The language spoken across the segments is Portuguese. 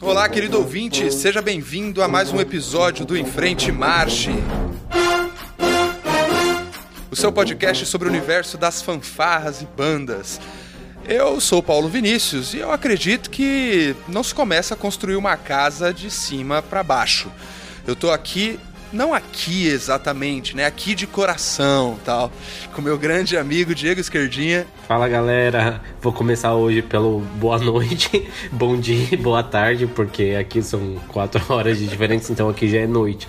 Olá, querido ouvinte, seja bem-vindo a mais um episódio do Em Frente Marche. O seu podcast sobre o universo das fanfarras e bandas. Eu sou Paulo Vinícius e eu acredito que não se começa a construir uma casa de cima para baixo. Eu tô aqui não aqui exatamente, né? Aqui de coração, tal, com meu grande amigo Diego Esquerdinha. Fala, galera. Vou começar hoje pelo boa noite, bom dia, boa tarde, porque aqui são quatro horas de diferença, então aqui já é noite.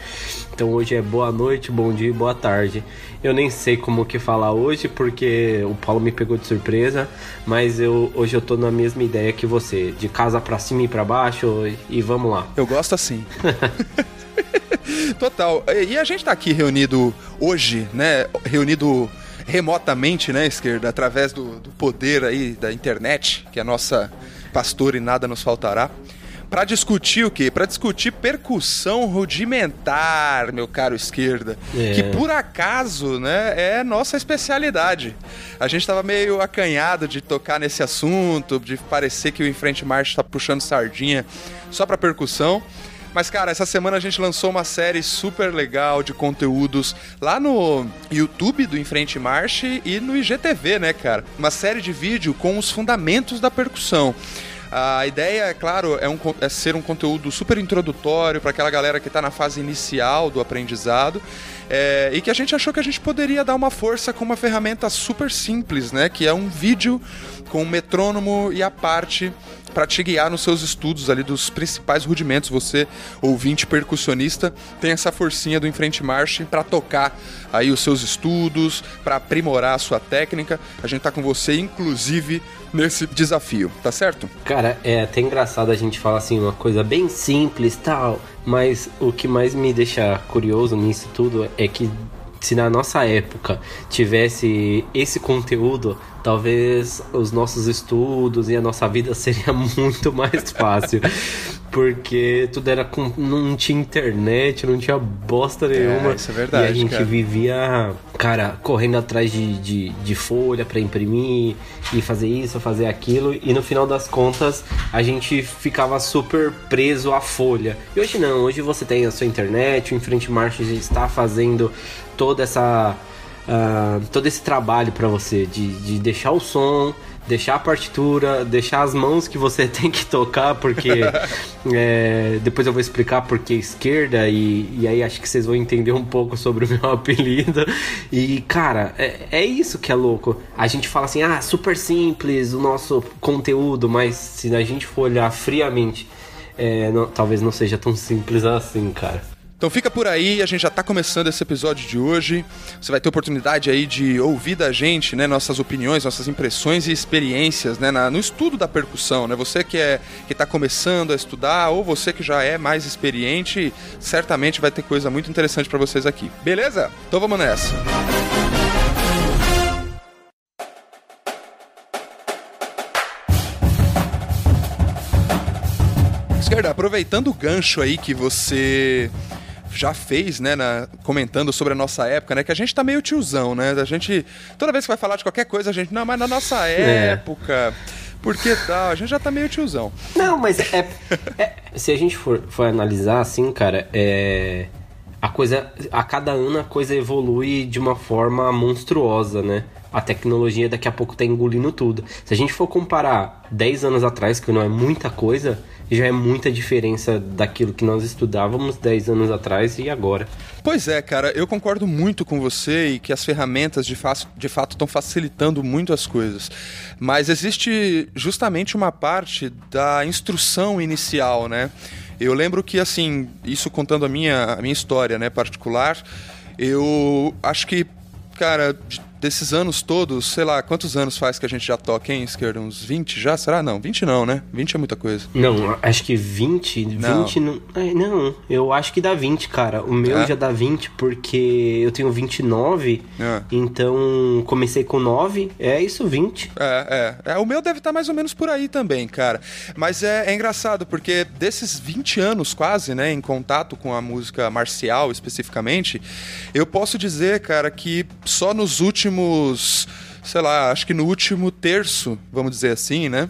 Então hoje é boa noite, bom dia, boa tarde. Eu nem sei como que falar hoje, porque o Paulo me pegou de surpresa, mas eu hoje eu tô na mesma ideia que você, de casa para cima e para baixo e vamos lá. Eu gosto assim. Total. E a gente tá aqui reunido hoje, né? Reunido remotamente, né, esquerda, através do, do poder aí da internet, que é a nossa pastora e nada nos faltará. Para discutir o quê? Para discutir percussão rudimentar, meu caro esquerda, é. que por acaso, né, é nossa especialidade. A gente estava meio acanhado de tocar nesse assunto, de parecer que o Enfrente Marcha está puxando sardinha só para percussão. Mas, cara, essa semana a gente lançou uma série super legal de conteúdos lá no YouTube do Enfrente Marche e no IGTV, né, cara? Uma série de vídeo com os fundamentos da percussão. A ideia, é claro, é, um, é ser um conteúdo super introdutório para aquela galera que está na fase inicial do aprendizado. É, e que a gente achou que a gente poderia dar uma força com uma ferramenta super simples, né? Que é um vídeo com um metrônomo e a parte para te guiar nos seus estudos ali dos principais rudimentos. Você, ouvinte percussionista, tem essa forcinha do enfrente marche para tocar aí os seus estudos, para aprimorar a sua técnica. A gente tá com você, inclusive, nesse desafio, tá certo? Cara, é até engraçado a gente falar assim, uma coisa bem simples tal, mas o que mais me deixa curioso nisso tudo é que se na nossa época tivesse esse conteúdo, talvez os nossos estudos e a nossa vida seria muito mais fácil. Porque tudo era com. não tinha internet, não tinha bosta nenhuma. É, isso é verdade. E a gente cara. vivia, cara, correndo atrás de, de, de folha para imprimir e fazer isso, fazer aquilo. E no final das contas, a gente ficava super preso à folha. E hoje não, hoje você tem a sua internet, o Enfrente Marcha está fazendo toda essa uh, todo esse trabalho para você de, de deixar o som, deixar a partitura, deixar as mãos que você tem que tocar, porque é, depois eu vou explicar porque esquerda e, e aí acho que vocês vão entender um pouco sobre o meu apelido. E cara, é, é isso que é louco. A gente fala assim, ah, super simples o nosso conteúdo, mas se a gente for olhar friamente, é, não, talvez não seja tão simples assim, cara. Então fica por aí, a gente já está começando esse episódio de hoje. Você vai ter oportunidade aí de ouvir da gente, né, nossas opiniões, nossas impressões e experiências, né, na, no estudo da percussão, né? Você que é que está começando a estudar ou você que já é mais experiente, certamente vai ter coisa muito interessante para vocês aqui. Beleza? Então vamos nessa. Esquerda, aproveitando o gancho aí que você já fez, né, na, comentando sobre a nossa época, né, que a gente tá meio tiozão, né? A gente toda vez que vai falar de qualquer coisa, a gente, não, mas na nossa é. época, por que tal? A gente já tá meio tiozão. Não, mas é, é se a gente for, for analisar assim, cara, é a coisa a cada ano a coisa evolui de uma forma monstruosa, né? A tecnologia daqui a pouco tá engolindo tudo. Se a gente for comparar 10 anos atrás, que não é muita coisa, já é muita diferença daquilo que nós estudávamos 10 anos atrás e agora. Pois é, cara, eu concordo muito com você e que as ferramentas de, de fato estão facilitando muito as coisas. Mas existe justamente uma parte da instrução inicial, né? Eu lembro que, assim, isso contando a minha, a minha história né, particular, eu acho que, cara, desses anos todos, sei lá, quantos anos faz que a gente já toca, hein, esquerda? Uns 20 já? Será? Não, 20 não, né? 20 é muita coisa. Não, acho que 20, 20 não. Não, não eu acho que dá 20, cara. O meu é? já dá 20 porque eu tenho 29, é. então comecei com 9, é isso, 20. É, é. é o meu deve estar tá mais ou menos por aí também, cara. Mas é, é engraçado porque desses 20 anos quase, né, em contato com a música marcial especificamente, eu posso dizer, cara, que só nos últimos últimos, sei lá, acho que no último terço, vamos dizer assim, né?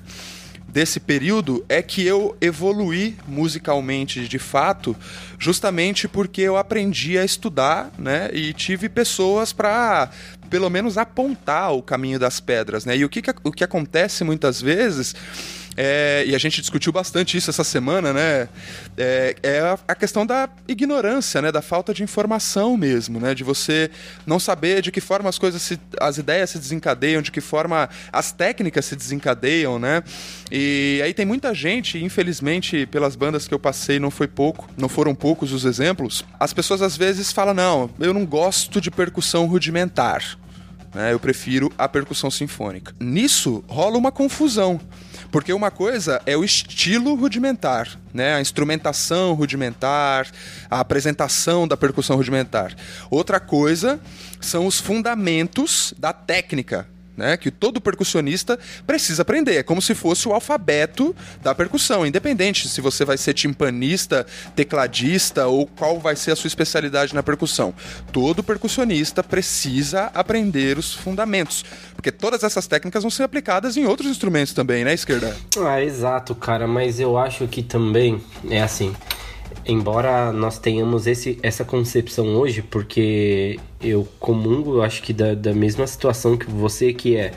desse período é que eu evoluí musicalmente de fato, justamente porque eu aprendi a estudar, né? E tive pessoas para pelo menos apontar o caminho das pedras, né? E o que, o que acontece muitas vezes é, e a gente discutiu bastante isso essa semana, né? É, é, a questão da ignorância, né? Da falta de informação mesmo, né? De você não saber de que forma as coisas, se, as ideias se desencadeiam, de que forma as técnicas se desencadeiam, né? E aí tem muita gente, infelizmente, pelas bandas que eu passei, não foi pouco, não foram poucos os exemplos. As pessoas às vezes falam: não, eu não gosto de percussão rudimentar. Né, eu prefiro a percussão sinfônica. Nisso rola uma confusão. Porque uma coisa é o estilo rudimentar, né? A instrumentação rudimentar, a apresentação da percussão rudimentar. Outra coisa são os fundamentos da técnica né, que todo percussionista precisa aprender. É como se fosse o alfabeto da percussão, independente se você vai ser timpanista, tecladista ou qual vai ser a sua especialidade na percussão. Todo percussionista precisa aprender os fundamentos, porque todas essas técnicas vão ser aplicadas em outros instrumentos também, né, esquerda? Ah, exato, cara, mas eu acho que também é assim embora nós tenhamos esse, essa concepção hoje, porque eu comungo, acho que da, da mesma situação que você, que é.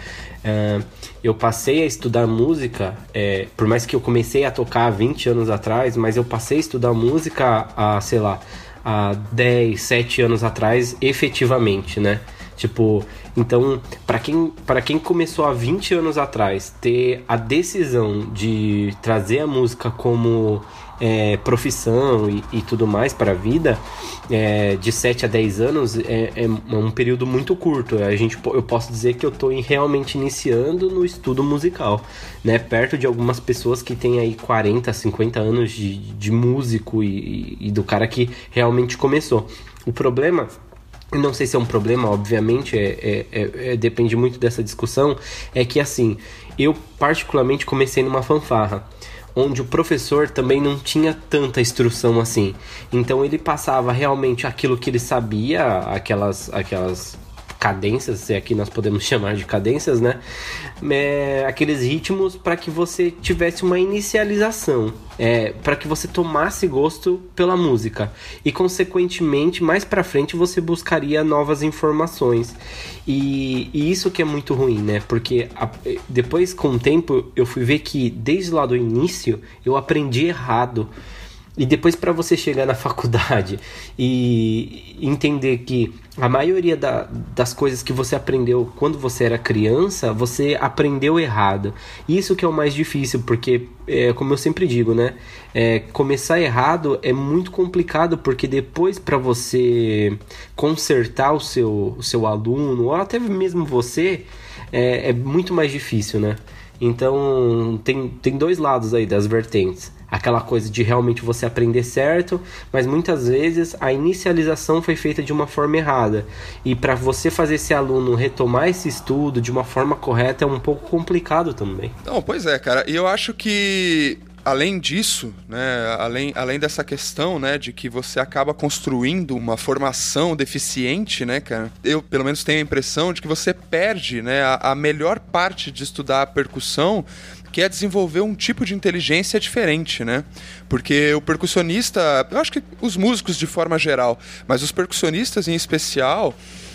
Uh, eu passei a estudar música, é, por mais que eu comecei a tocar 20 anos atrás, mas eu passei a estudar música há, sei lá, há 10, 7 anos atrás, efetivamente, né? Tipo, então, para quem, quem começou há 20 anos atrás, ter a decisão de trazer a música como é, profissão e, e, tudo mais para a vida, é, de 7 a 10 anos, é, é, um período muito curto. A gente, eu posso dizer que eu estou realmente iniciando no estudo musical, né? Perto de algumas pessoas que têm aí 40, 50 anos de, de músico e, e do cara que realmente começou. O problema não sei se é um problema, obviamente, é, é, é, é, depende muito dessa discussão. É que assim, eu particularmente comecei numa fanfarra onde o professor também não tinha tanta instrução assim. Então ele passava realmente aquilo que ele sabia, aquelas aquelas cadências, se aqui nós podemos chamar de cadências, né? É, aqueles ritmos para que você tivesse uma inicialização, é, para que você tomasse gosto pela música e consequentemente mais para frente você buscaria novas informações e, e, isso que é muito ruim, né? Porque a, depois com o tempo eu fui ver que desde lá do início eu aprendi errado e depois para você chegar na faculdade e entender que a maioria da, das coisas que você aprendeu quando você era criança, você aprendeu errado. Isso que é o mais difícil, porque, é, como eu sempre digo, né? É, começar errado é muito complicado, porque depois para você consertar o seu, o seu aluno, ou até mesmo você, é, é muito mais difícil, né? Então, tem, tem dois lados aí das vertentes aquela coisa de realmente você aprender certo, mas muitas vezes a inicialização foi feita de uma forma errada. E para você fazer esse aluno retomar esse estudo de uma forma correta é um pouco complicado também. Não, pois é, cara. E eu acho que além disso, né, além, além dessa questão, né, de que você acaba construindo uma formação deficiente, né, cara, eu pelo menos tenho a impressão de que você perde, né, a, a melhor parte de estudar a percussão que é desenvolver um tipo de inteligência diferente, né? Porque o percussionista, eu acho que os músicos de forma geral, mas os percussionistas em especial,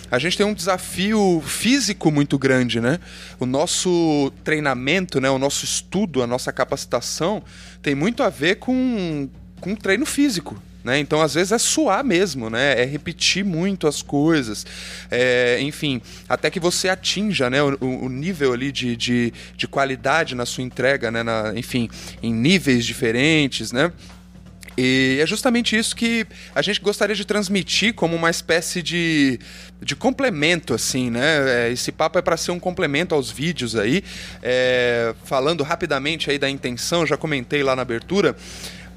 a gente tem um desafio físico muito grande, né? O nosso treinamento, né, o nosso estudo, a nossa capacitação tem muito a ver com, com treino físico. Né? Então, às vezes, é suar mesmo, né? É repetir muito as coisas. É, enfim, até que você atinja né, o, o nível ali de, de, de, qualidade na sua entrega, né? Na, enfim, em níveis diferentes, né? E é justamente isso que a gente gostaria de transmitir como uma espécie de, de complemento, assim, né? É, esse papo é para ser um complemento aos vídeos aí. É, falando rapidamente aí da intenção, já comentei lá na abertura.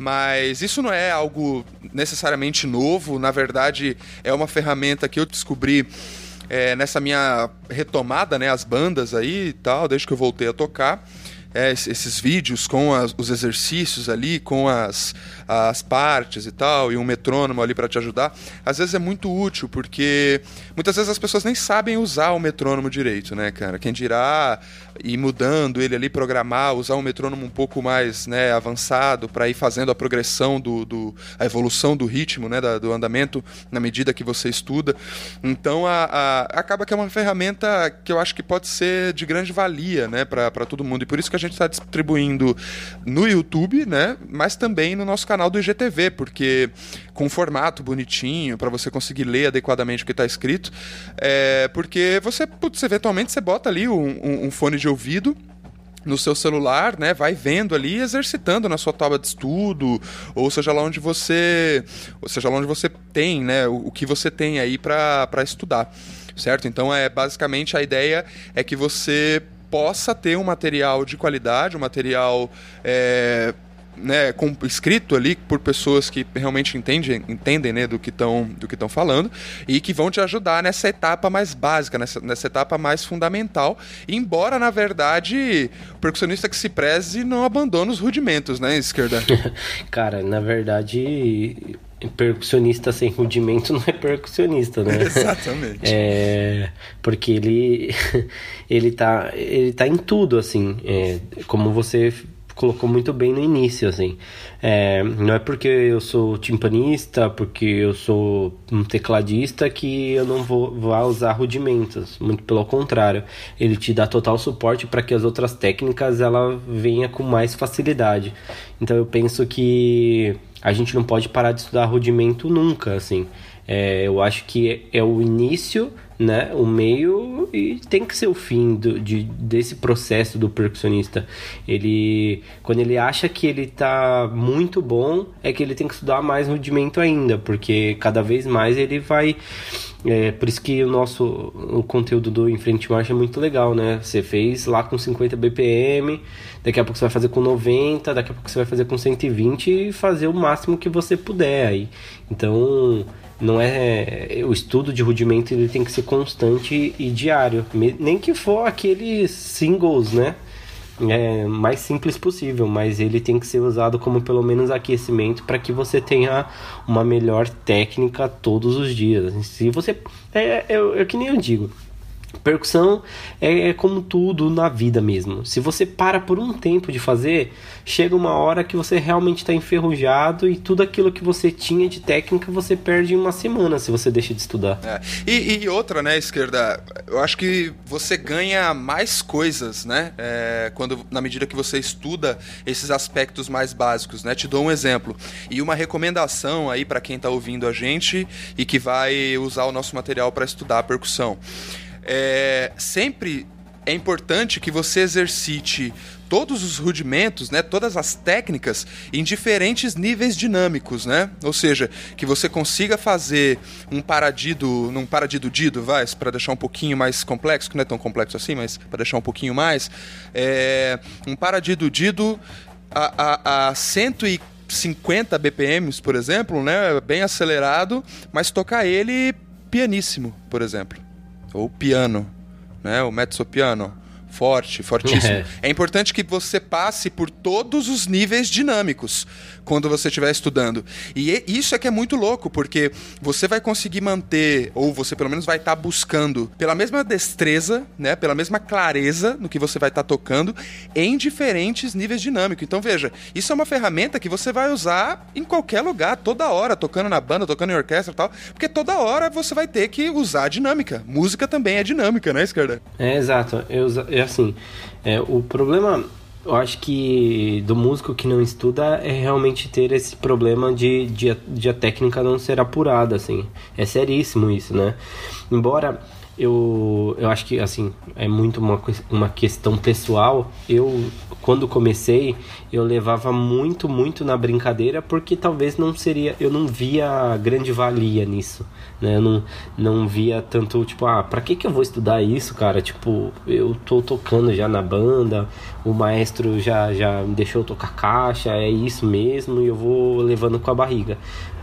Mas isso não é algo necessariamente novo, na verdade é uma ferramenta que eu descobri é, nessa minha retomada, né, as bandas aí e tal, desde que eu voltei a tocar. é, esses vídeos com as, os exercícios ali, com as, as partes e tal, e um metrônomo ali para te ajudar, às vezes é muito útil, porque muitas vezes as pessoas nem sabem usar o metrônomo direito, né, cara? Quem dirá ir mudando ele ali, programar, usar um metrônomo um pouco mais né, avançado para ir fazendo a progressão do, do, a evolução do ritmo, né, da, do andamento na medida que você estuda. Então a, a, acaba que é uma ferramenta que eu acho que pode ser de grande valia, né, para todo mundo. E por isso que a gente está distribuindo no YouTube, né, mas também no nosso canal do IGTV, porque com formato bonitinho para você conseguir ler adequadamente o que está escrito, é, porque você, putz, eventualmente você bota ali um, um, um fone de ouvido no seu celular, né, vai vendo ali, exercitando na sua tábua de estudo, ou seja lá onde você, ou seja lá onde você tem, né, o, o que você tem aí para estudar, certo? Então é basicamente a ideia é que você possa ter um material de qualidade, um material é, né, com, escrito ali por pessoas que realmente entendem, entendem né, do que estão do que estão falando e que vão te ajudar nessa etapa mais básica, nessa, nessa etapa mais fundamental. Embora, na verdade, o percussionista que se preze não abandone os rudimentos, né, esquerda? Cara, na verdade, percussionista sem rudimento não é percussionista, né? Exatamente. É, porque ele ele tá ele tá em tudo assim, é, como você colocou muito bem no início, assim. É, não é porque eu sou timpanista, porque eu sou um tecladista que eu não vou, vou usar rudimentos. Muito pelo contrário, ele te dá total suporte para que as outras técnicas ela venha com mais facilidade. Então eu penso que a gente não pode parar de estudar rudimento nunca, assim. É, eu acho que é o início né, o meio e tem que ser o fim do, de, desse processo do percussionista. Ele, quando ele acha que ele está muito bom, é que ele tem que estudar mais rudimento ainda, porque cada vez mais ele vai é, por isso que o nosso o conteúdo do Em Frente Marcha é muito legal, né? Você fez lá com 50 BPM, daqui a pouco você vai fazer com 90, daqui a pouco você vai fazer com 120 e fazer o máximo que você puder aí. Então, não é o estudo de rudimento ele tem que ser constante e diário. Nem que for aqueles singles né? É, mais simples possível mas ele tem que ser usado como pelo menos aquecimento para que você tenha uma melhor técnica todos os dias. Se você é, é, é que nem eu digo Percussão é, é, como tudo na vida mesmo. Se você para por um tempo de fazer, chega uma hora que você realmente está enferrujado e tudo aquilo que você tinha de técnica você perde em uma semana se você deixa de estudar. É. E, e, outra, né, esquerda? Eu acho que você ganha mais coisas, né? É, quando na medida que você estuda esses aspectos mais básicos, né? Te dou um exemplo e uma recomendação aí para quem está ouvindo a gente e que vai usar o nosso material para estudar a percussão é, sempre é importante que você exercite todos os rudimentos, né, todas as técnicas em diferentes níveis dinâmicos, né? Ou seja, que você consiga fazer um paradido, num paradido dido, vai, para deixar um pouquinho mais complexo, que não é tão complexo assim, mas para deixar um pouquinho mais, é, um paradido dido a, a, a 150 BPMs, por exemplo, né, bem acelerado, mas tocar ele pianíssimo, por exemplo ou piano, né? O mezzo piano forte, fortíssimo. É. é. importante que você passe por todos os níveis dinâmicos quando você estiver estudando. E isso é que é muito louco, porque você vai conseguir manter, ou você pelo menos vai estar tá buscando, pela mesma destreza, né, pela mesma clareza no que você vai estar tá tocando, em diferentes níveis dinâmicos. Então veja, isso é uma ferramenta que você vai usar em qualquer lugar, toda hora, tocando na banda, tocando em orquestra e tal, porque toda hora você vai ter que usar a dinâmica. Música também é dinâmica, né, Esquerda? É, exato. Eu, eu assim, é, o problema eu acho que do músico que não estuda é realmente ter esse problema de, de, de, a técnica não ser apurada, assim. É seríssimo isso, né? Embora eu, eu acho que, assim, é muito uma, uma questão pessoal. Eu, quando comecei, eu levava muito, muito na brincadeira, porque talvez não seria... Eu não via grande valia nisso, né? Eu não, não via tanto, tipo, ah, pra que que eu vou estudar isso, cara? Tipo, eu tô tocando já na banda, o maestro já, já me deixou tocar caixa, é isso mesmo, e eu vou levando com a barriga.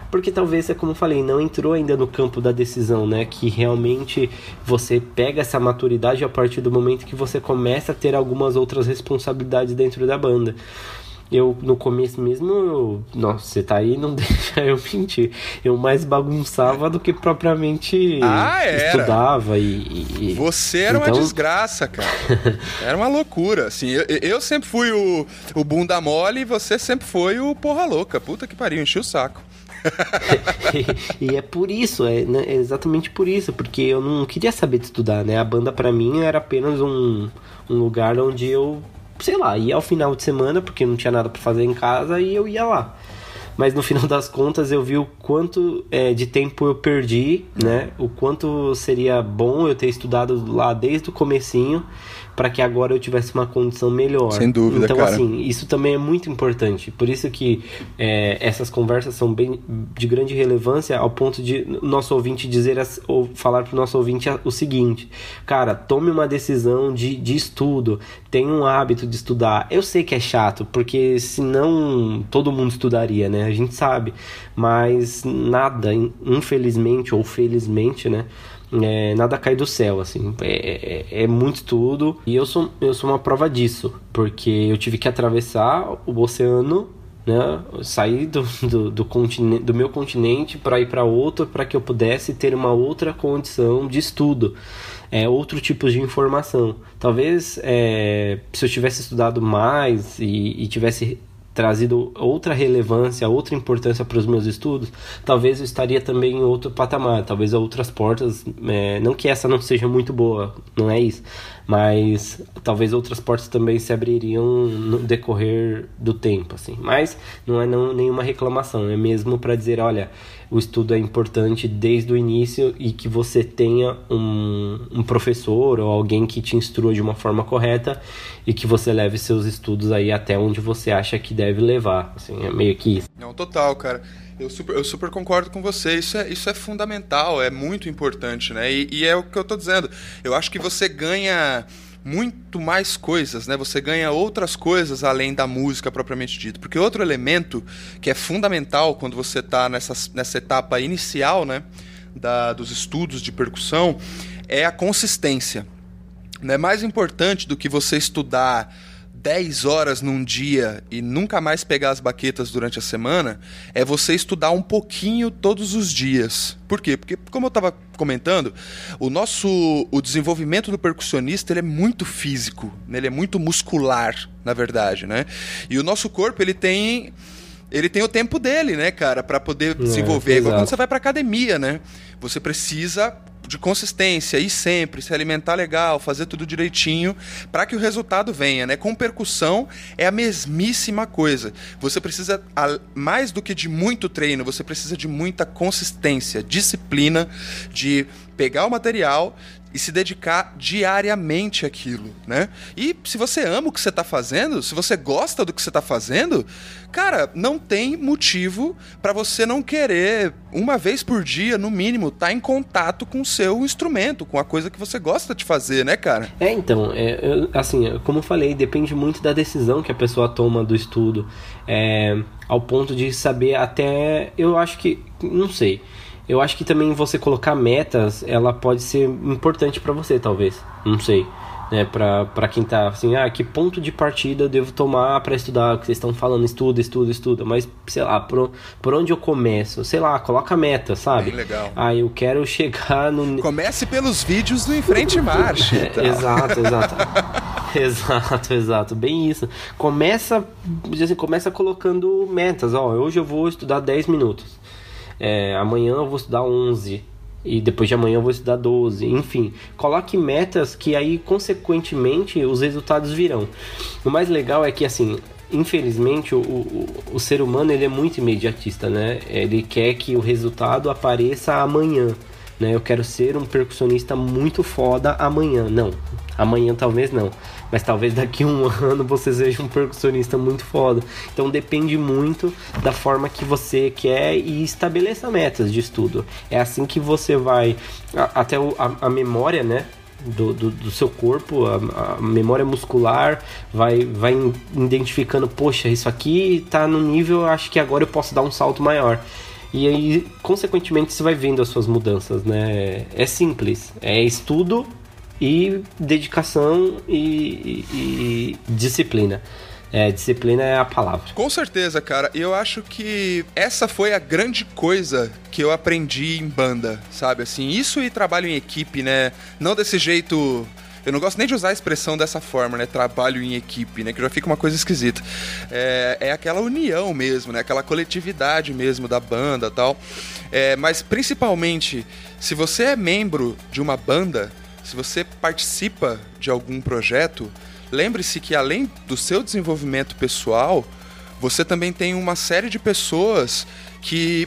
Porque talvez, é como eu falei, não entrou ainda no campo da decisão, né? Que realmente você pega essa maturidade a partir do momento que você começa a ter algumas outras responsabilidades dentro da banda eu no começo mesmo, eu, nossa, você tá aí, não deixa eu mentir. Eu mais bagunçava do que propriamente ah, estudava e, e, Você era então... uma desgraça, cara. era uma loucura, assim. Eu, eu sempre fui o, o bunda mole e você sempre foi o porra louca. Puta que pariu, enchi o saco. e, é por isso, é, né, é, exatamente por isso, porque eu não queria saber de estudar, né? A banda para mim era apenas um, um lugar onde eu sei lá, ia ao final de semana, porque não tinha nada para fazer em casa, e eu ia lá. Mas no final das contas eu vi o quanto é, de tempo eu perdi, né? O quanto seria bom eu ter estudado lá desde o comecinho para que agora eu tivesse uma condição melhor. Sem dúvida, então, cara. assim, isso também é muito importante. Por isso que é, essas conversas são bem de grande relevância ao ponto de nosso ouvinte dizer ou falar para o nosso ouvinte o seguinte: cara, tome uma decisão de, de estudo, tenha um hábito de estudar. Eu sei que é chato, porque senão todo mundo estudaria, né? A gente sabe. Mas nada, infelizmente ou felizmente, né? É, nada cai do céu, assim. É, é, é, muito estudo. E eu sou, eu sou uma prova disso. Porque eu tive que atravessar o oceano, né? Sair do, do, do, continente, do meu continente para ir para outro, para que eu pudesse ter uma outra condição de estudo. É, outro tipo de informação. Talvez é, se eu tivesse estudado mais e, e tivesse trazido outra relevância, outra importância para os meus estudos, talvez eu estaria também em outro patamar, talvez outras portas, é, não que essa não seja muito boa, não é isso, mas talvez outras portas também se abririam no decorrer do tempo, assim. Mas não é não, nenhuma reclamação, é mesmo para dizer, olha, o estudo é importante desde o início e que você tenha um, um professor ou alguém que te instrua de uma forma correta e que você leve seus estudos aí até onde você acha que deve levar. Assim, é meio que isso. Não, total, cara. Eu super, eu super concordo com você. Isso é, isso é fundamental, é muito importante, né? E, e é o que eu tô dizendo. Eu acho que você ganha muito mais coisas, né? Você ganha outras coisas além da música propriamente dita. Porque outro elemento que é fundamental quando você está nessa, nessa etapa inicial, né? Da, dos estudos de percussão é a consistência. Não é mais importante do que você estudar 10 horas num dia e nunca mais pegar as baquetas durante a semana, é você estudar um pouquinho todos os dias. Por quê? Porque, como eu estava comentando, o nosso o desenvolvimento do percussionista ele é muito físico, né? ele é muito muscular, na verdade, né? E o nosso corpo ele tem ele tem o tempo dele, né, cara, para poder é, desenvolver. É, igual quando você vai para academia, né? Você precisa de consistência, ir sempre, se alimentar legal, fazer tudo direitinho, para que o resultado venha, né? Com percussão é a mesmíssima coisa. Você precisa mais do que de muito treino, você precisa de muita consistência, disciplina, de pegar o material, e se dedicar diariamente àquilo, né? E se você ama o que você está fazendo, se você gosta do que você está fazendo, cara, não tem motivo para você não querer uma vez por dia, no mínimo, estar tá em contato com o seu instrumento, com a coisa que você gosta de fazer, né, cara? É, então, é, assim, como eu falei, depende muito da decisão que a pessoa toma do estudo, é, ao ponto de saber até, eu acho que, não sei eu acho que também você colocar metas, ela pode ser importante para você, talvez. Não sei. Né, para quem tá assim, ah, que ponto de partida eu devo tomar para estudar? O que vocês estão falando, estuda, estuda, estuda. Mas, sei lá, por, por onde eu começo? Sei lá, coloca meta, sabe? Bem legal. Ah, eu quero chegar no. Comece pelos vídeos do Em Frente Marcha. é, exato, exato. exato, exato. Bem isso. Começa, assim, começa colocando metas. Ó, hoje eu vou estudar 10 minutos é, amanhã eu vou estudar 11 e depois de amanhã eu vou estudar 12, enfim, coloque metas que aí consequentemente os resultados virão. O mais legal é que assim, infelizmente o, o, o ser humano ele é muito imediatista, né? Ele quer que o resultado apareça amanhã. Né? Eu quero ser um percussionista muito foda amanhã. Não, amanhã talvez não mas talvez daqui a um ano você seja um percussionista muito foda. Então depende muito da forma que você quer e estabeleça metas de estudo. É assim que você vai. Até a, a memória, né? Do, do, do, seu corpo, a, a, memória muscular vai, vai identificando, poxa, isso aqui tá no nível, acho que agora eu posso dar um salto maior. E aí, consequentemente, você vai vendo as suas mudanças, né? É simples. É estudo e dedicação e, e, e disciplina. É, disciplina é a palavra. Com certeza, cara. Eu acho que essa foi a grande coisa que eu aprendi em banda, sabe? Assim, isso e trabalho em equipe, né? Não desse jeito. Eu não gosto nem de usar a expressão dessa forma, né? Trabalho em equipe, né? Que já fica uma coisa esquisita. É, é aquela união mesmo, né? Aquela coletividade mesmo da banda tal. É, mas principalmente, se você é membro de uma banda, se você participa de algum projeto, lembre-se que além do seu desenvolvimento pessoal, você também tem uma série de pessoas que,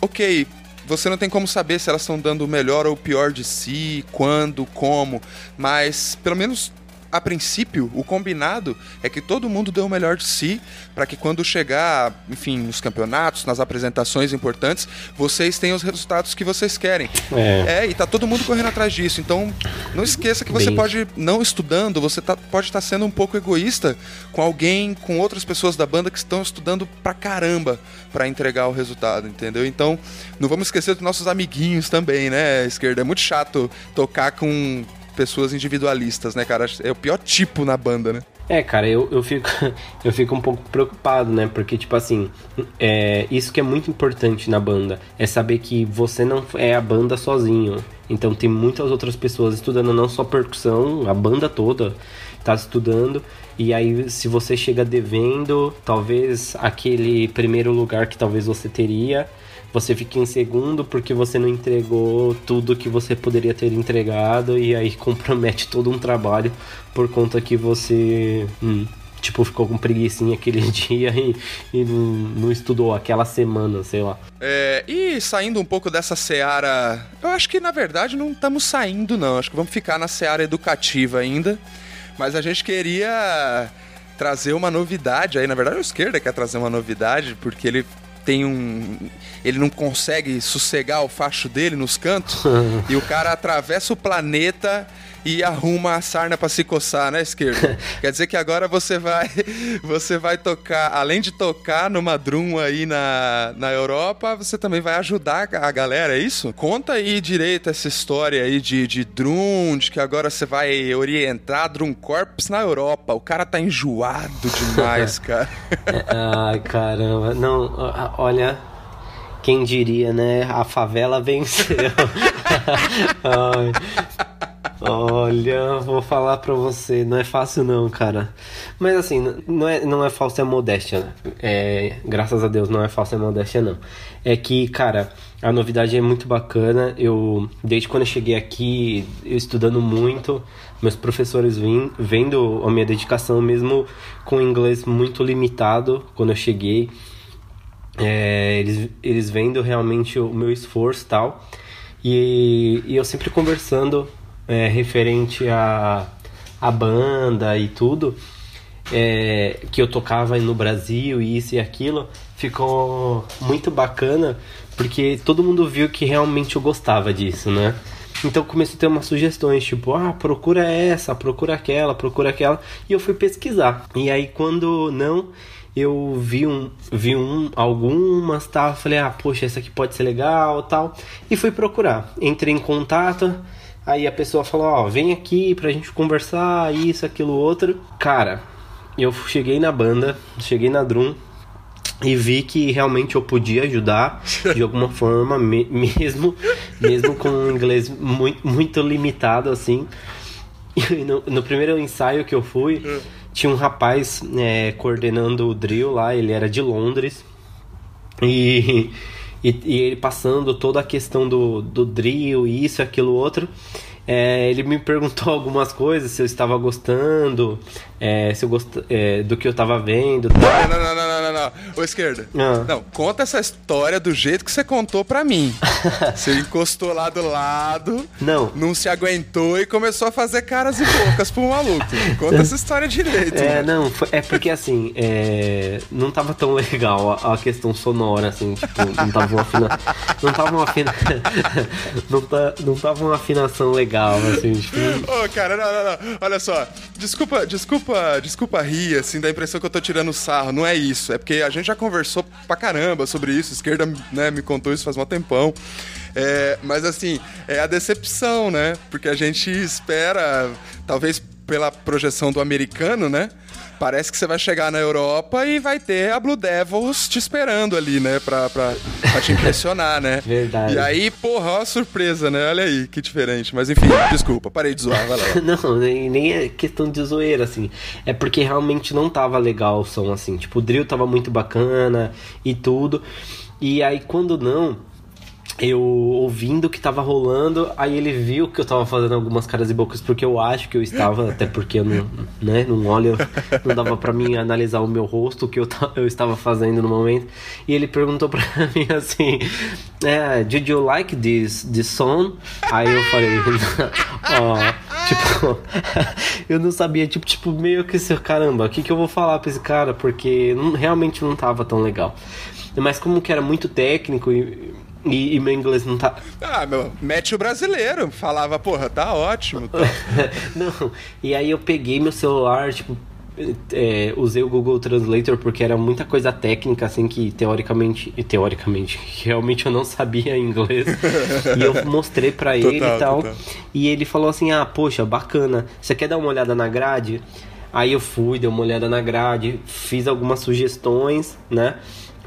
ok, você não tem como saber se elas estão dando o melhor ou o pior de si, quando, como, mas pelo menos a princípio, o combinado é que todo mundo dê o melhor de si para que quando chegar, enfim, nos campeonatos, nas apresentações importantes, vocês tenham os resultados que vocês querem. É, é e tá todo mundo correndo atrás disso. Então, não esqueça que você Bem... pode, não estudando, você tá, pode estar tá sendo um pouco egoísta com alguém, com outras pessoas da banda que estão estudando pra caramba para entregar o resultado, entendeu? Então, não vamos esquecer dos nossos amiguinhos também, né, esquerda? É muito chato tocar com pessoas individualistas, né, cara? É o pior tipo na banda, né? É, cara, eu, eu, fico, eu fico um pouco preocupado, né? Porque, tipo assim, é, isso que é muito importante na banda é saber que você não é a banda sozinho. Então tem muitas outras pessoas estudando não só percussão, a banda toda tá estudando. E aí, se você chega devendo, talvez aquele primeiro lugar que talvez você teria, você fica em segundo porque você não entregou tudo que você poderia ter entregado e aí compromete todo um trabalho por conta que você hum, tipo ficou com preguiça aquele dia e, e não, não, estudou aquela semana, sei lá. É, e saindo um pouco dessa seara, eu acho que na verdade não estamos saindo não, acho que vamos ficar na seara educativa ainda, mas a gente queria trazer uma novidade aí, na verdade o Esquerda quer trazer uma novidade, porque ele tem um. Ele não consegue sossegar o facho dele nos cantos. e o cara atravessa o planeta e arruma a sarna para se coçar, né, esquerda? Quer dizer que agora você vai você vai tocar, além de tocar numa drum aí na, na Europa, você também vai ajudar a galera, é isso? Conta aí direito essa história aí de, de drum, de que agora você vai orientar Drum Corps na Europa. O cara tá enjoado demais, cara. Ai, caramba. Não, olha, quem diria, né? A favela venceu. Ai. Olha, vou falar pra você, não é fácil não, cara. Mas assim, não é, não é falsa modéstia, né? É, graças a Deus não é falsa modéstia, não. É que, cara, a novidade é muito bacana. Eu, desde quando eu cheguei aqui, eu estudando muito, meus professores vim, vendo a minha dedicação, mesmo com inglês muito limitado, quando eu cheguei, é, eles, eles vendo realmente o meu esforço tal. E, e eu sempre conversando é, referente a, a banda e tudo, é, que eu tocava no Brasil e isso e aquilo, ficou muito bacana porque todo mundo viu que realmente eu gostava disso, né? Então comecei a ter umas sugestões, tipo, ah, procura essa, procura aquela, procura aquela, e eu fui pesquisar. E aí quando não, eu vi um, vi um, algumas, tal, falei, ah, poxa, essa aqui pode ser legal, tal, e fui procurar. Entrei em contato, Aí a pessoa falou, ó, vem aqui pra gente conversar, isso, aquilo, outro. Cara, eu cheguei na banda, cheguei na Drum e vi que realmente eu podia ajudar de alguma forma, mesmo, mesmo com um inglês muito, muito limitado, assim. No, no primeiro ensaio que eu fui, hum. tinha um rapaz é, coordenando o drill lá, ele era de Londres. E e, e ele passando toda a questão do, do drill, isso, aquilo, outro. É, ele me perguntou algumas coisas, se eu estava gostando, é, se eu gost... É, do que eu estava vendo. Tá? Não, não, não, não, não, não. Ô, esquerda. Ah. Não, conta essa história do jeito que você contou pra mim. você encostou lá do lado, não, não se aguentou e começou a fazer caras e bocas pro maluco. Conta essa história direito. É, mano. não, é porque assim, é, não tava tão legal a, a, questão sonora, assim, tipo, não tava uma afina... Não tava uma afina... não, tá, não tava uma afinação legal, assim, tipo. Ô, oh, cara, não, não, não. Olha só. Desculpa, desculpa desculpa, desculpa rir, assim, da impressão que eu tô tirando sarro. Não é isso. É Porque a gente já conversou pra caramba sobre isso, a esquerda né, me contou isso faz um tempão. É, mas assim, é a decepção, né? Porque a gente espera, talvez pela projeção do americano, né? Parece que você vai chegar na Europa e vai ter a Blue Devils te esperando ali, né? Pra, pra, pra te impressionar, né? Verdade. E aí, porra, ó a surpresa, né? Olha aí, que diferente. Mas enfim, desculpa, parei de zoar, vai lá. não, nem, nem é questão de zoeira, assim. É porque realmente não tava legal o som, assim. Tipo, o drill tava muito bacana e tudo. E aí, quando não eu ouvindo o que tava rolando, aí ele viu que eu tava fazendo algumas caras e bocas porque eu acho que eu estava, até porque eu não, né, não olho, não dava para mim analisar o meu rosto, o que eu, eu estava fazendo no momento. E ele perguntou para mim assim: é, Did you like this, this song? Aí eu falei: Ó, tipo, eu não sabia, tipo, tipo meio que assim, caramba, o que, que eu vou falar pra esse cara? Porque não, realmente não tava tão legal. Mas como que era muito técnico e e, e, meu inglês não tá. Ah, meu, mete o brasileiro. Falava, porra, tá ótimo. Tá. não, e aí eu peguei meu celular, tipo, é, usei o Google Translator porque era muita coisa técnica, assim, que teoricamente. E teoricamente, realmente eu não sabia inglês. e eu mostrei para ele e tal. Total. E ele falou assim: ah, poxa, bacana. Você quer dar uma olhada na grade? Aí eu fui, dei uma olhada na grade, fiz algumas sugestões, né?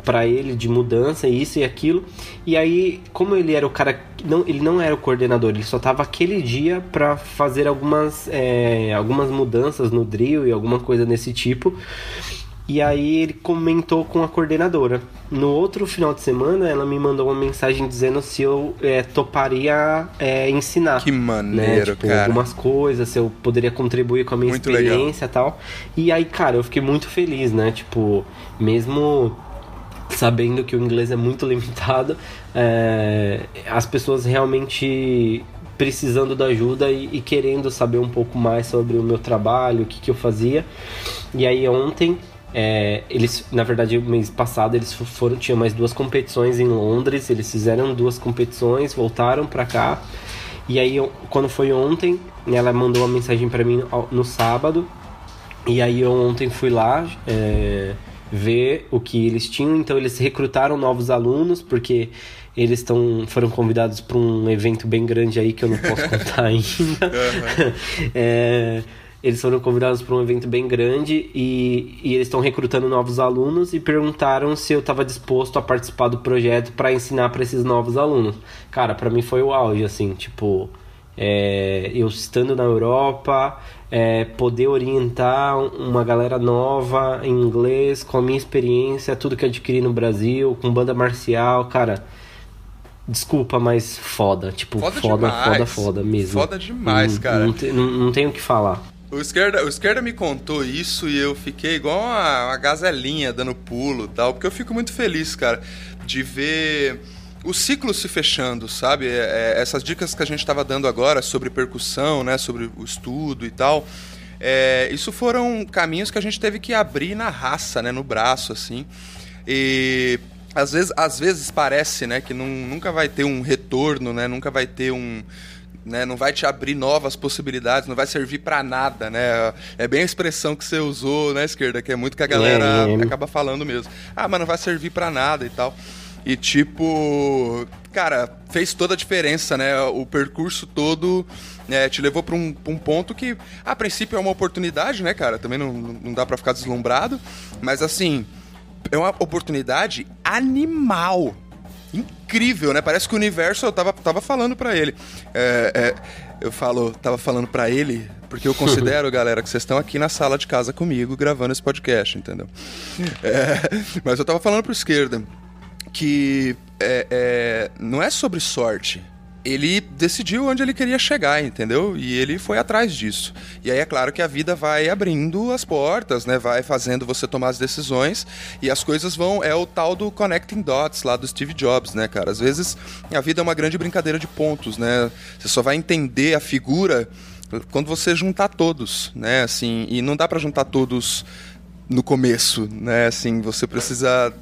Para ele de mudança, isso e aquilo. E aí, como ele era o cara, não, ele não era o coordenador, ele só tava aquele dia para fazer algumas, é, algumas mudanças no drill e alguma coisa desse tipo. E aí ele comentou com a coordenadora. No outro final de semana, ela me mandou uma mensagem dizendo se eu é, toparia é, ensinar. Que maneiro, né? tipo, cara. Algumas coisas, se eu poderia contribuir com a minha muito experiência e tal. E aí, cara, eu fiquei muito feliz, né? Tipo, mesmo sabendo que o inglês é muito limitado, é, as pessoas realmente precisando da ajuda e, e, querendo saber um pouco mais sobre o meu trabalho, o que, que eu fazia. E aí ontem, é, eles, na verdade, mês passado eles foram, tinha mais duas competições em Londres, eles fizeram duas competições, voltaram para cá. E aí, quando foi ontem, ela mandou uma mensagem para mim no, no sábado. E aí eu ontem fui lá. É, ver o que eles tinham. Então eles recrutaram novos alunos porque eles estão foram convidados para um evento bem grande aí que eu não posso contar ainda. Uhum. é, eles foram convidados para um evento bem grande e, e eles estão recrutando novos alunos e perguntaram se eu estava disposto a participar do projeto para ensinar para esses novos alunos. Cara, para mim foi o auge, assim, tipo, é, eu estando na Europa, é, poder orientar uma galera nova em inglês com a minha experiência, tudo que adquiri no Brasil, com banda marcial, cara. Desculpa, mas foda. Tipo, foda, foda, foda, foda, mesmo. Foda demais, não, cara. Não, não, não tenho o que falar. O esquerda, o esquerda me contou isso e eu fiquei igual uma, uma gazelinha dando pulo tal, porque eu fico muito feliz, cara, de ver o ciclo se fechando, sabe? É, é, essas dicas que a gente estava dando agora sobre percussão, né? Sobre o estudo e tal. É, isso foram caminhos que a gente teve que abrir na raça, né? No braço, assim. E às vezes, às vezes parece, né? Que não, nunca vai ter um retorno, né? Nunca vai ter um... Né, não vai te abrir novas possibilidades, não vai servir para nada, né? É bem a expressão que você usou, né, esquerda, que é muito que a galera é, é. acaba falando mesmo. Ah, mas não vai servir para nada e tal. E tipo, cara, fez toda a diferença, né? O percurso todo né, te levou para um, um, ponto que, a princípio, é uma oportunidade, né, cara? Também não, não dá para ficar deslumbrado. Mas assim, é uma oportunidade animal. Incrível, né? Parece que o universo, eu tava, tava falando para ele. É, é, eu falo, tava falando para ele, porque eu considero, galera, que vocês estão aqui na sala de casa comigo gravando esse podcast, entendeu? É, mas eu tava falando pro esquerda que é, é, não é sobre sorte. Ele decidiu onde ele queria chegar, entendeu? E ele foi atrás disso. E aí é claro que a vida vai abrindo as portas, né? Vai fazendo você tomar as decisões e as coisas vão. É o tal do connecting dots lá do Steve Jobs, né, cara? Às vezes a vida é uma grande brincadeira de pontos, né? Você só vai entender a figura quando você juntar todos, né? Assim, e não dá para juntar todos no começo, né? Assim, você precisa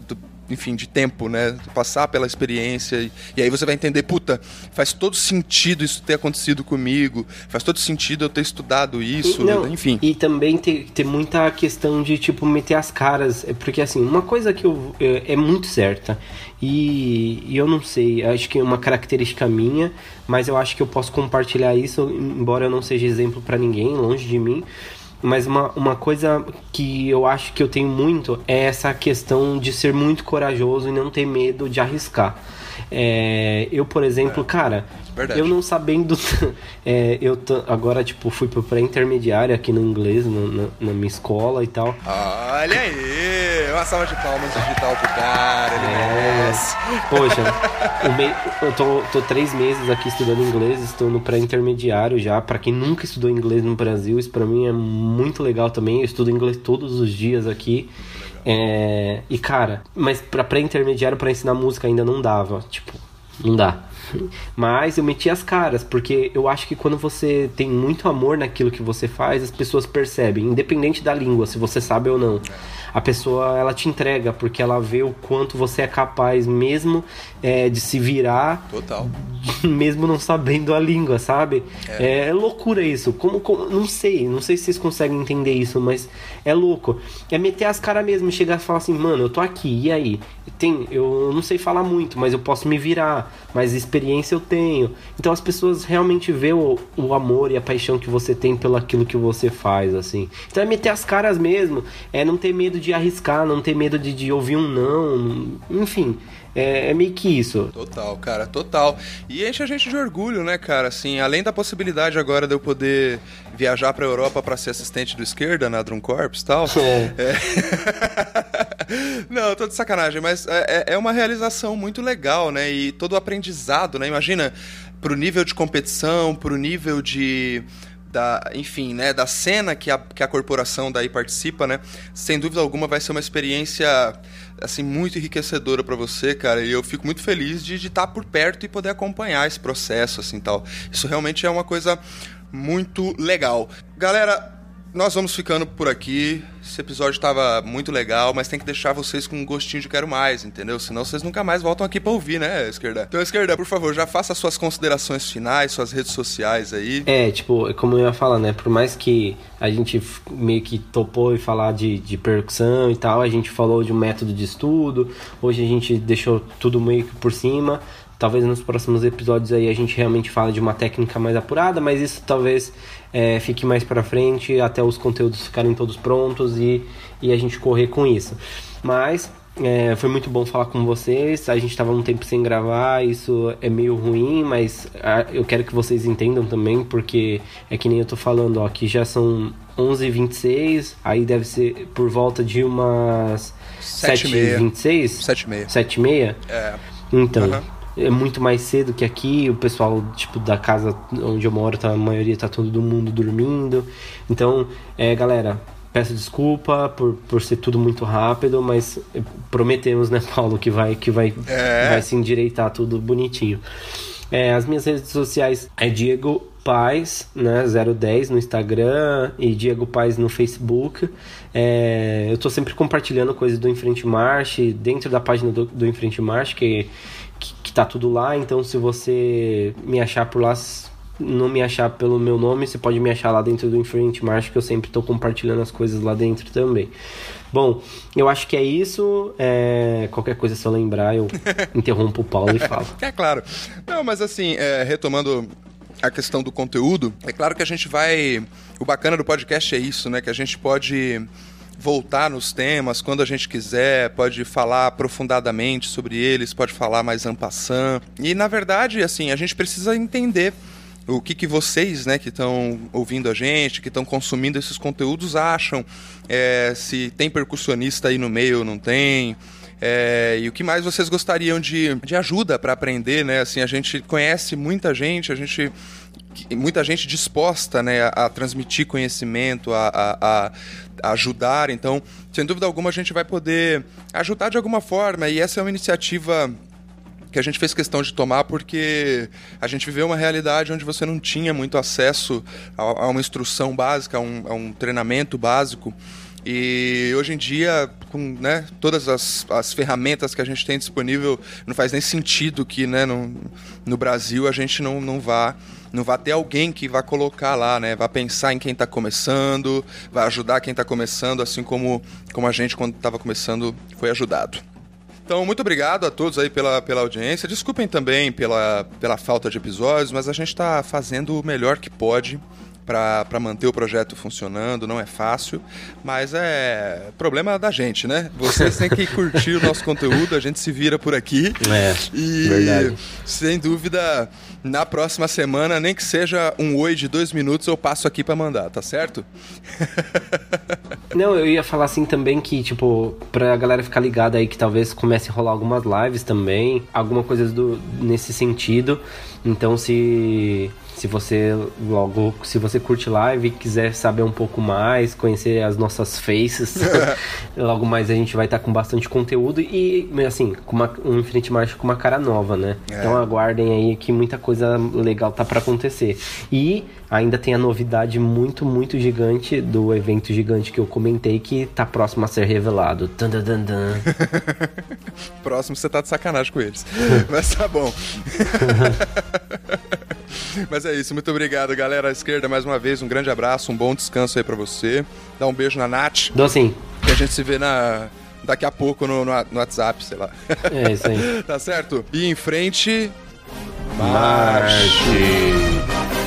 enfim, de tempo, né? Passar pela experiência e, e aí você vai entender, puta, faz todo sentido isso ter acontecido comigo, faz todo sentido eu ter estudado isso, Não, enfim. E também ter, ter muita questão de, tipo, meter as caras. é Porque, assim, uma coisa que eu, é, é muito certa, e, e eu não sei, acho que é uma característica minha, mas eu acho que eu posso compartilhar isso, embora eu não seja exemplo pra ninguém, longe de mim. Mas uma, uma coisa que eu acho que eu tenho muito é essa questão de ser muito corajoso e não ter medo de arriscar. É, eu, por exemplo, cara, Verdade. eu não sabendo. é, eu agora, tipo, fui pro pré-intermediário aqui no inglês, no- na, na minha escola e tal. Olha aí! Uma salva de palmas digital pro cara, ele É. merece. Poxa, eu tô, tô três meses aqui estudando inglês, estou no pré-intermediário já. Pra quem nunca estudou inglês no Brasil, isso pra mim é muito legal também. Eu estudo inglês todos os dias aqui. É, e cara, mas pra pré-intermediário pra ensinar música ainda não dava. Tipo, não dá. Mas eu meti as caras, porque eu acho que quando você tem muito amor naquilo que você faz, as pessoas percebem, independente da língua, se você sabe ou não. A pessoa, ela te entrega, porque ela vê o quanto você é capaz mesmo é, de se virar Total. mesmo não sabendo a língua, sabe? É, loucura isso. Como, como- não sei, não sei se vocês conseguem entender isso, mas é louco. É meter as caras mesmo, chegar e falar assim, mano, eu tô aqui, e aí? Tem, eu não sei falar muito, mas eu posso me virar, mas experiência eu tenho. Então as pessoas realmente vê o, o amor e a paixão que você tem pelo aquilo que você faz, assim. Então é meter as caras mesmo, é não ter medo de arriscar, não ter medo de, de ouvir um não, enfim. É, é meio que isso. Total, cara, total. E enche a gente de orgulho, né, cara? Assim, além da possibilidade agora de eu poder viajar pra Europa pra ser assistente do esquerda na Drum Corps e tal. É. É. Não, tô de sacanagem, mas é, é- é uma realização muito legal, né? E todo o aprendizado, né? Imagina, pro nível de competição, pro nível de. Da, enfim, né, da cena que a, que a corporação daí participa, né? Sem dúvida alguma vai ser uma experiência assim muito enriquecedora pra você, cara. E eu fico muito feliz de estar por perto e poder acompanhar esse processo, assim, tal. Isso realmente é uma coisa muito legal. Galera, nós vamos ficando por aqui. Esse episódio estava muito legal, mas tem que deixar vocês com um gostinho de quero mais, entendeu? Senão vocês nunca mais voltam aqui pra ouvir, né, Esquerda? Então, Esquerda, por favor, já faça suas considerações finais, suas redes sociais aí. É, tipo, como eu ia falar, né? Por mais que a gente meio que topou e falar de, de percussão e tal, a gente falou de um método de estudo, hoje a gente deixou tudo meio que por cima. Talvez nos próximos episódios aí a gente realmente fale de uma técnica mais apurada, mas isso talvez é, fique mais pra frente até os conteúdos ficarem todos prontos e, e a gente correr com isso. Mas é, foi muito bom falar com vocês. A gente tava um tempo sem gravar, isso é meio ruim, mas ah, eu quero que vocês entendam também, porque é que nem eu tô falando, ó, que já são 11h26, aí deve ser por volta de umas Sete e meia. 7h26? Sete e meia. 7h30? É. Então, Aham. É muito mais cedo que aqui, o pessoal, tipo, da casa onde eu moro, tá, a maioria tá todo mundo dormindo. Então, é, galera, peço desculpa por, por ser tudo muito rápido, mas prometemos, né, Paulo, que vai, que vai, É. vai se endireitar tudo bonitinho. É, as minhas redes sociais é Diego Paz, né, 010 no Instagram e Diego Paz no Facebook. É, eu tô sempre compartilhando coisas do Enfrente Marche dentro da página do, do Enfrente Marche, que, que, tá tudo lá. Então, se você me achar por lá, não me achar pelo meu nome, você pode me achar lá dentro do Enfrente Marche, que eu sempre tô compartilhando as coisas lá dentro também. Bom, eu acho que é isso. É, qualquer coisa, se eu lembrar, eu interrompo o Paulo e falo. É claro. Não, mas assim, é, retomando a questão do conteúdo, é claro que a gente vai. O bacana do podcast é isso, né? Que a gente pode voltar nos temas quando a gente quiser, pode falar aprofundadamente sobre eles, pode falar mais ampassant. E na verdade, assim, a gente precisa entender o que, que vocês, né, que estão ouvindo a gente, que estão consumindo esses conteúdos, acham. É, se tem percussionista aí no meio ou não tem. É, e o que mais vocês gostariam de, de ajuda para aprender, né? Assim, a gente conhece muita gente, a gente muita gente disposta, né, a, transmitir conhecimento, a- a- a ajudar. Então, sem dúvida alguma, a gente vai poder ajudar de alguma forma. E essa é uma iniciativa que a gente fez questão de tomar porque a gente viveu uma realidade onde você não tinha muito acesso a, uma instrução básica, a um, a um treinamento básico. E hoje em dia, com né, todas as, as ferramentas que a gente tem disponível, não faz nem sentido que né, no, no Brasil a gente não, não vá não vai ter alguém que vai colocar lá, né? Vai pensar em quem está começando, vai ajudar quem está começando, assim como, como a gente, quando estava começando, foi ajudado. Então, muito obrigado a todos aí pela, pela audiência. Desculpem também pela, pela falta de episódios, mas a gente está fazendo o melhor que pode para manter o projeto funcionando, não é fácil, mas é problema da gente, né? Vocês têm que curtir o nosso conteúdo, a gente se vira por aqui. É, e, verdade. sem dúvida, na próxima semana, nem que seja um oi de dois minutos, eu passo aqui para mandar, tá certo? Não, eu ia falar assim também que, tipo, pra galera ficar ligada aí que talvez comece a rolar algumas lives também, alguma coisa do, nesse sentido. Então, se se você logo, se você curte live e quiser saber um pouco mais, conhecer as nossas faces, logo mais a gente vai estar tá com bastante conteúdo e assim, com uma, um Infinite March com uma cara nova, né? É. Então aguardem aí que muita coisa legal tá para acontecer. E ainda tem a novidade muito, muito gigante do evento gigante que eu comentei que tá próximo a ser revelado. Dun, dun, dun, dun. próximo você tá de sacanagem com eles. Mas tá bom. Mas é isso, muito obrigado, galera. À esquerda, mais uma vez, um grande abraço, um bom descanso aí para você. Dá um beijo na Nath. Dou sim. Que a gente se vê na, daqui a pouco no, no, no, WhatsApp, sei lá. É isso aí. tá certo? E em frente. Marche!